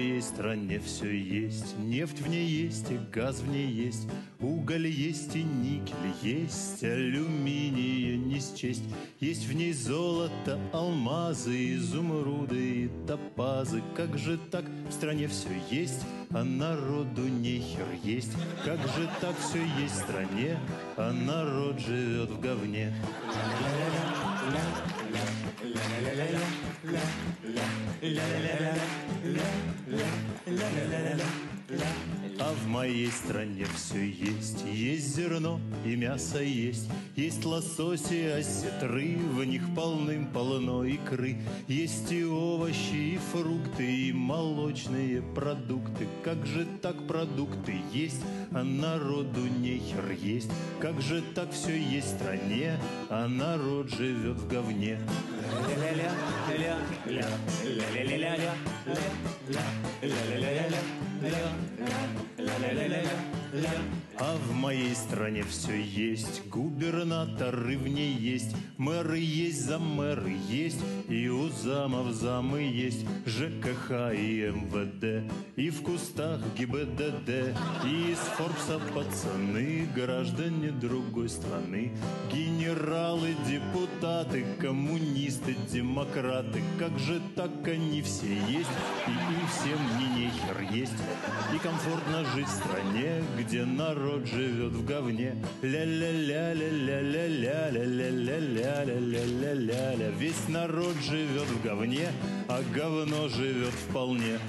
В стране все есть. Нефть в ней есть, и газ в ней есть. Уголь есть, и никель есть. Алюминия не счесть. Есть в ней золото, алмазы, изумруды и топазы. Как же так? В стране все есть, а народу нехер есть. Как же так все есть в стране, а народ живет в говне? ля ля ля ля ля ля ля ля ля ля ля ля ля ля а в моей стране все есть. Есть зерно и мясо есть. Есть лососи, и осетры, в них полным-полно икры. Есть и овощи, и фрукты, и молочные продукты. Как же так продукты есть, а народу нехер есть? Как же так все есть в стране, а народ живет в говне? Ля-ля-ля, ля-ля-ля, ля-ля-ля-ля, ля-ля-ля. Yeah. А в моей стране все есть, губернаторы в ней есть, мэры есть, замэры есть, и у замов замы есть, ЖКХ и МВД, и в кустах ГИБДД, и из Форбса пацаны, граждане другой страны, генералы, депутаты, коммунисты, демократы, как же так они все есть, и им всем не нехер есть, и комфортно жить в стране, где народ живет в говне. Ля-ля-ля-ля-ля-ля-ля-ля-ля-ля-ля-ля-ля-ля. Весь народ живет в говне, а говно живет вполне.